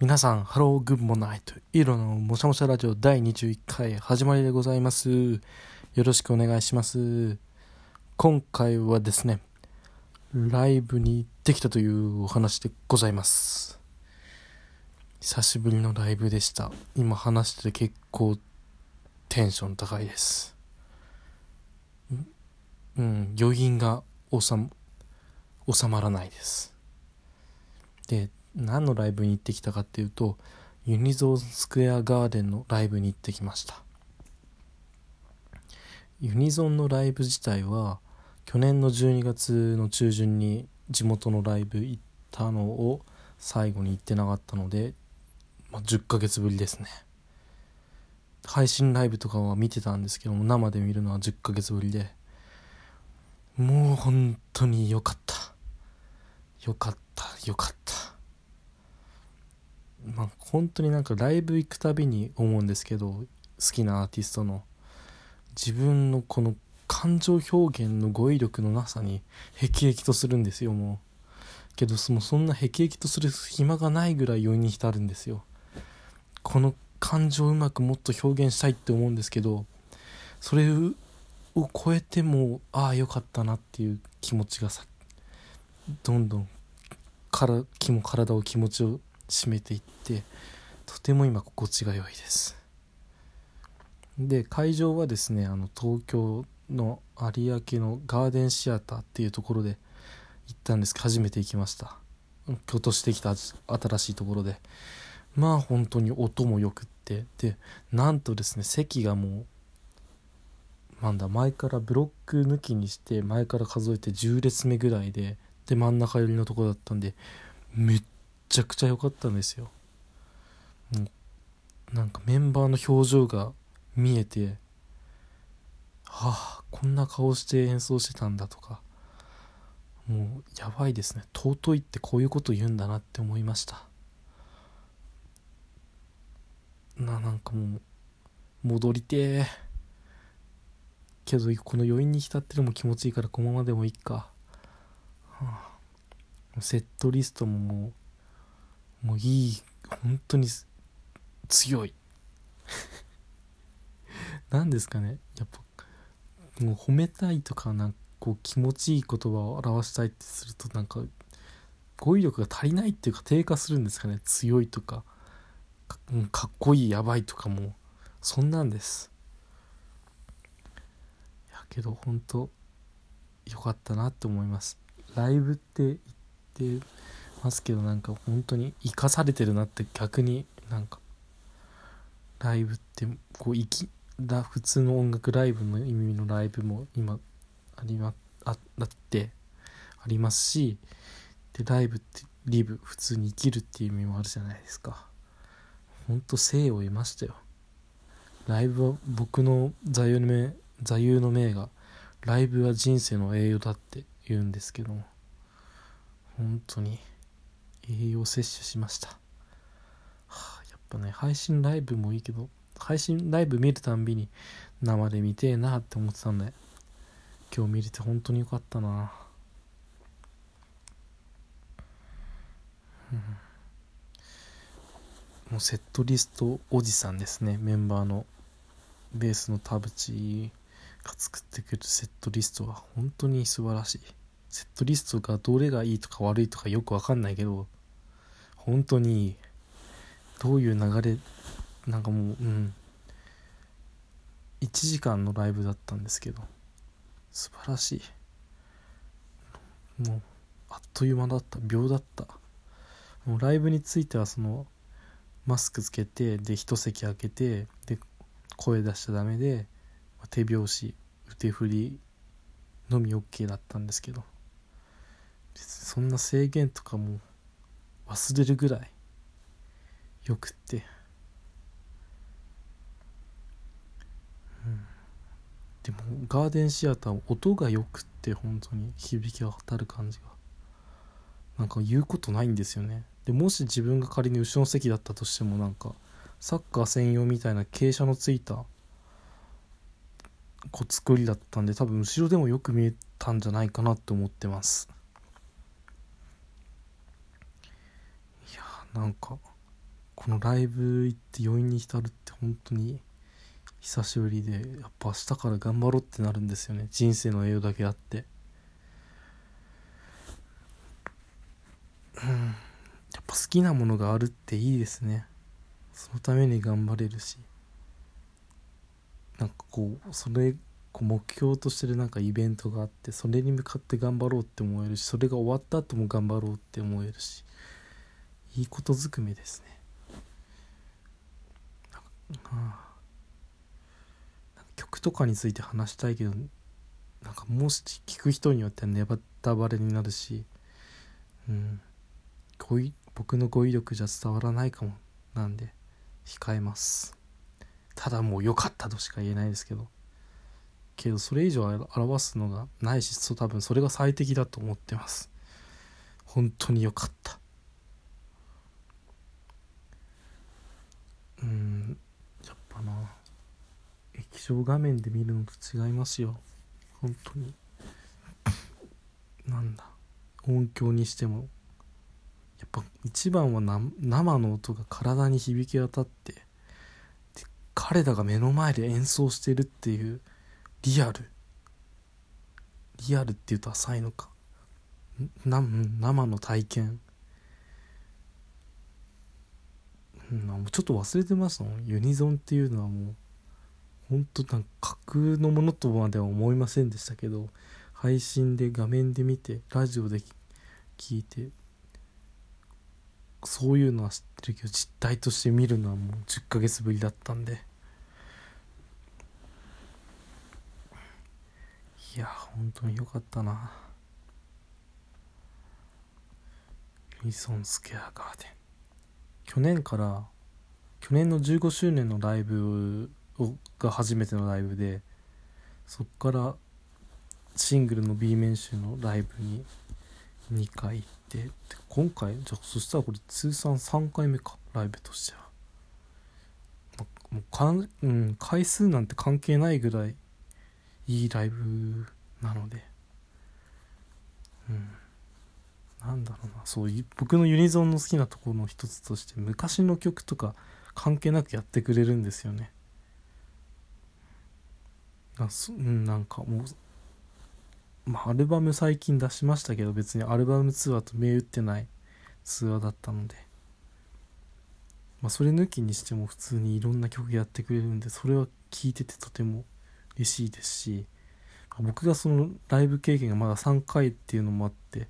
皆さん、ハローグッモナイト。イーロのもしゃもしゃラジオ第21回始まりでございます。よろしくお願いします。今回はですね、ライブに行ってきたというお話でございます。久しぶりのライブでした。今話してて結構テンション高いです。うん、余韻が収収まらないです。で、何のライブに行ってきたかっていうとユニゾンスクエアガーデンのライブに行ってきました。ユニゾンのライブ自体は去年の12月の中旬に地元のライブ行ったのを最後に行ってなかったので、まあ、10ヶ月ぶりですね。配信ライブとかは見てたんですけども生で見るのは10ヶ月ぶりでもう本当に良かった。良かった。良かった。まあ、本当になんかライブ行くたびに思うんですけど好きなアーティストの自分のこの感情表現の語彙力のなさに辟易とするんですよもう。けどそのそんな辟易とする暇がないぐらい余韻に浸るんですよ。この感情をうまくもっと表現したいって思うんですけどそれを超えてもああよかったなっていう気持ちがさどんどんから気も体を気持ちを締めていってとても今心地が良いです。で会場はですねあの東京の有明のガーデンシアターっていうところで行ったんです。けど初めて行きました。今年できた新しいところで。まあ本当に音もよくって。でなんとですね席がもうなんだ前からブロック抜きにして前から数えて10列目ぐらいでで真ん中寄りのところだったんでめっちゃくちゃ良かったんですよ。もうなんかメンバーの表情が見えてはあこんな顔して演奏してたんだとかもうやばいですね。尊いってこういうこと言うんだなって思いました。ななんかもう戻りてえ。けどこの余韻に浸ってるのも気持ちいいからこのままでもいいか、はあ、セットリストももうもういい本当に強い。何ですかね。やっぱもう褒めたいとかなんかこう気持ちいい言葉を表したいってするとなんか語彙力が足りないっていうか低下するんですかね。強いとかかかっこいいやばいとかも。そんなんです。やけど本当良かったなって思います。ライブって言ってますけどなんか本当に生かされてるなって逆になんかライブってこう生きだ普通の音楽ライブの意味のライブも今ありまあだってありますしでライブってリブ普通に生きるっていう意味もあるじゃないですか。ほんと生を得ましたよ。ライブは僕の座右の銘座右の銘がライブは人生の栄養だって言うんですけども。本当に栄養摂取しました、はあ、やっぱね配信ライブもいいけど配信ライブ見るたんびに生で見てえなって思ってたんで今日見れて本当によかったな。もうセットリストおじさんですね。メンバーのベースの田淵が作ってくるセットリストは本当に素晴らしい。セットリストがどれがいいとか悪いとかよくわかんないけど本当にどういう流れなんかもううん。1時間のライブだったんですけど素晴らしい。もうあっという間だった。秒だった。もうライブについてはそのマスクつけてで一席空けてで声出しちゃダメで手拍子腕振りのみ OK だったんですけど。そんな制限とかも忘れるぐらいよくって、うん、でもガーデンシアター音がよくって本当に響き渡る感じが。なんか言うことないんですよね。でもし自分が仮に後ろの席だったとしてもなんかサッカー専用みたいな傾斜のついたこう作りだったんで多分後ろでもよく見えたんじゃないかなって思ってます。なんかこのライブ行って余韻に浸るって本当に久しぶりでやっぱ明日から頑張ろうってなるんですよね。人生の栄養だけあって。うん。やっぱ好きなものがあるっていいですね。そのために頑張れるし。なんかこうそれこう目標としてるなんかイベントがあってそれに向かって頑張ろうって思えるしそれが終わった後も頑張ろうって思えるし。いいことずくめですね。曲とかについて話したいけどなんかもし聞く人によってはネタバレになるしうん。語彙僕の語彙力じゃ伝わらないかもなんで控えます。ただもう良かったとしか言えないですけど。けどそれ以上表すのがないしそう多分それが最適だと思ってます。本当に良かったうんやっぱな液晶画面で見るのと違いますよ。本当に。なんだ。音響にしても。やっぱ一番は生の音が体に響き渡って彼らが目の前で演奏してるっていうリアル。リアルっていうと浅いのか。な生の体験。うんちょっと忘れてましたもん。ユニゾンっていうのはもう本当なんか架空のものとまでは思いませんでしたけど配信で画面で見てラジオで聞いてそういうのは知ってるけど実態として見るのはもう10ヶ月ぶりだったんで。いや本当によかったな。ミソンスケアガーデン。去年から去年の15周年のライブが初めてのライブでそっからシングルの B 面集のライブに2回行って今回じゃあそしたらこれ通算3回目かライブとしては。もうかん、うん、回数なんて関係ないぐらいいいライブなので。うん。なんだろうな。そう僕のユニゾンの好きなところの一つとして昔の曲とか関係なくやってくれるんですよね。あそうんなんかもうまあアルバム最近出しましたけど別にアルバムツアーと銘打ってないツアーだったので。まあそれ抜きにしても普通にいろんな曲やってくれるんでそれは聴いててとても嬉しいですし僕がそのライブ経験がまだ3回っていうのもあって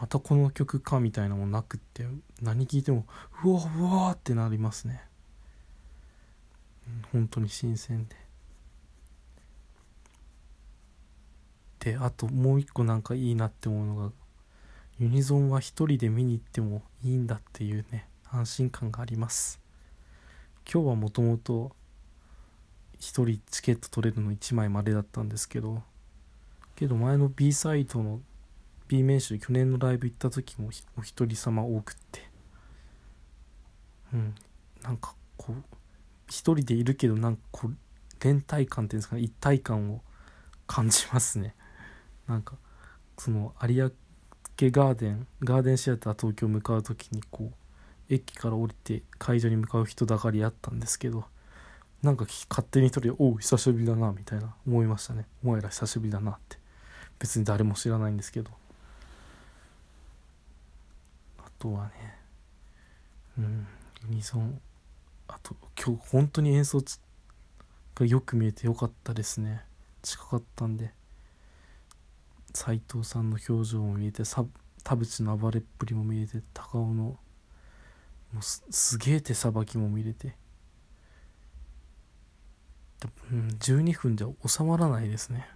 またこの曲かみたいなのもなくって何聴いてもうわうわってなりますね。本当に新鮮で。であともう一個なんかいいなって思うのがユニゾンは一人で見に行ってもいいんだっていうね安心感があります。今日はもともと1人チケット取れるの1枚までだったんですけどけど前の B サイトの B 面集去年のライブ行った時もお一人様多くって。うんなんかこう一人でいるけどなんかこう連帯感っていうんですかね一体感を感じますね。なんかその有明ガーデンガーデンシアター東京向かう時にこう駅から降りて会場に向かう人だかりあったんですけどなんか勝手に一人で「おう久しぶりだな」みたいな思いましたね。お前ら久しぶりだなって。別に誰も知らないんですけど。あとはねうんユニゾン。あと今日本当に演奏がよく見えてよかったですね。近かったんで。斎藤さんの表情も見えて田淵の暴れっぷりも見えて高尾のもうすげえ手さばきも見れて、12分じゃ収まらないですね。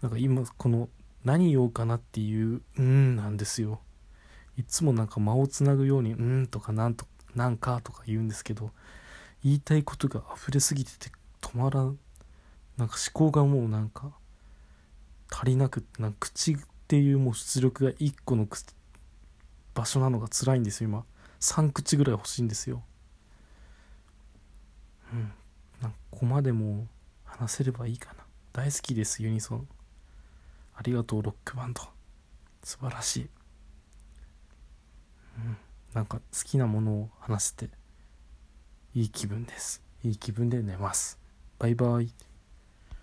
なんか今この何言おうかなっていう「うん」なんですよ。いつもなんか間をつなぐように「うん」とか「なんとなんか」とか言うんですけど言いたいことが溢れすぎてて止まらん。なんか思考がもうなんか足りなくてな口っていうもう出力が1個の場所なのが辛いんですよ今。3口ぐらい欲しいんですよ。うん。なんここまでも話せればいいかな。大好きですユニソン。ありがとうロックバンド。素晴らしい、うん、なんか好きなものを話せていい気分です。いい気分で寝ます。バイバイ。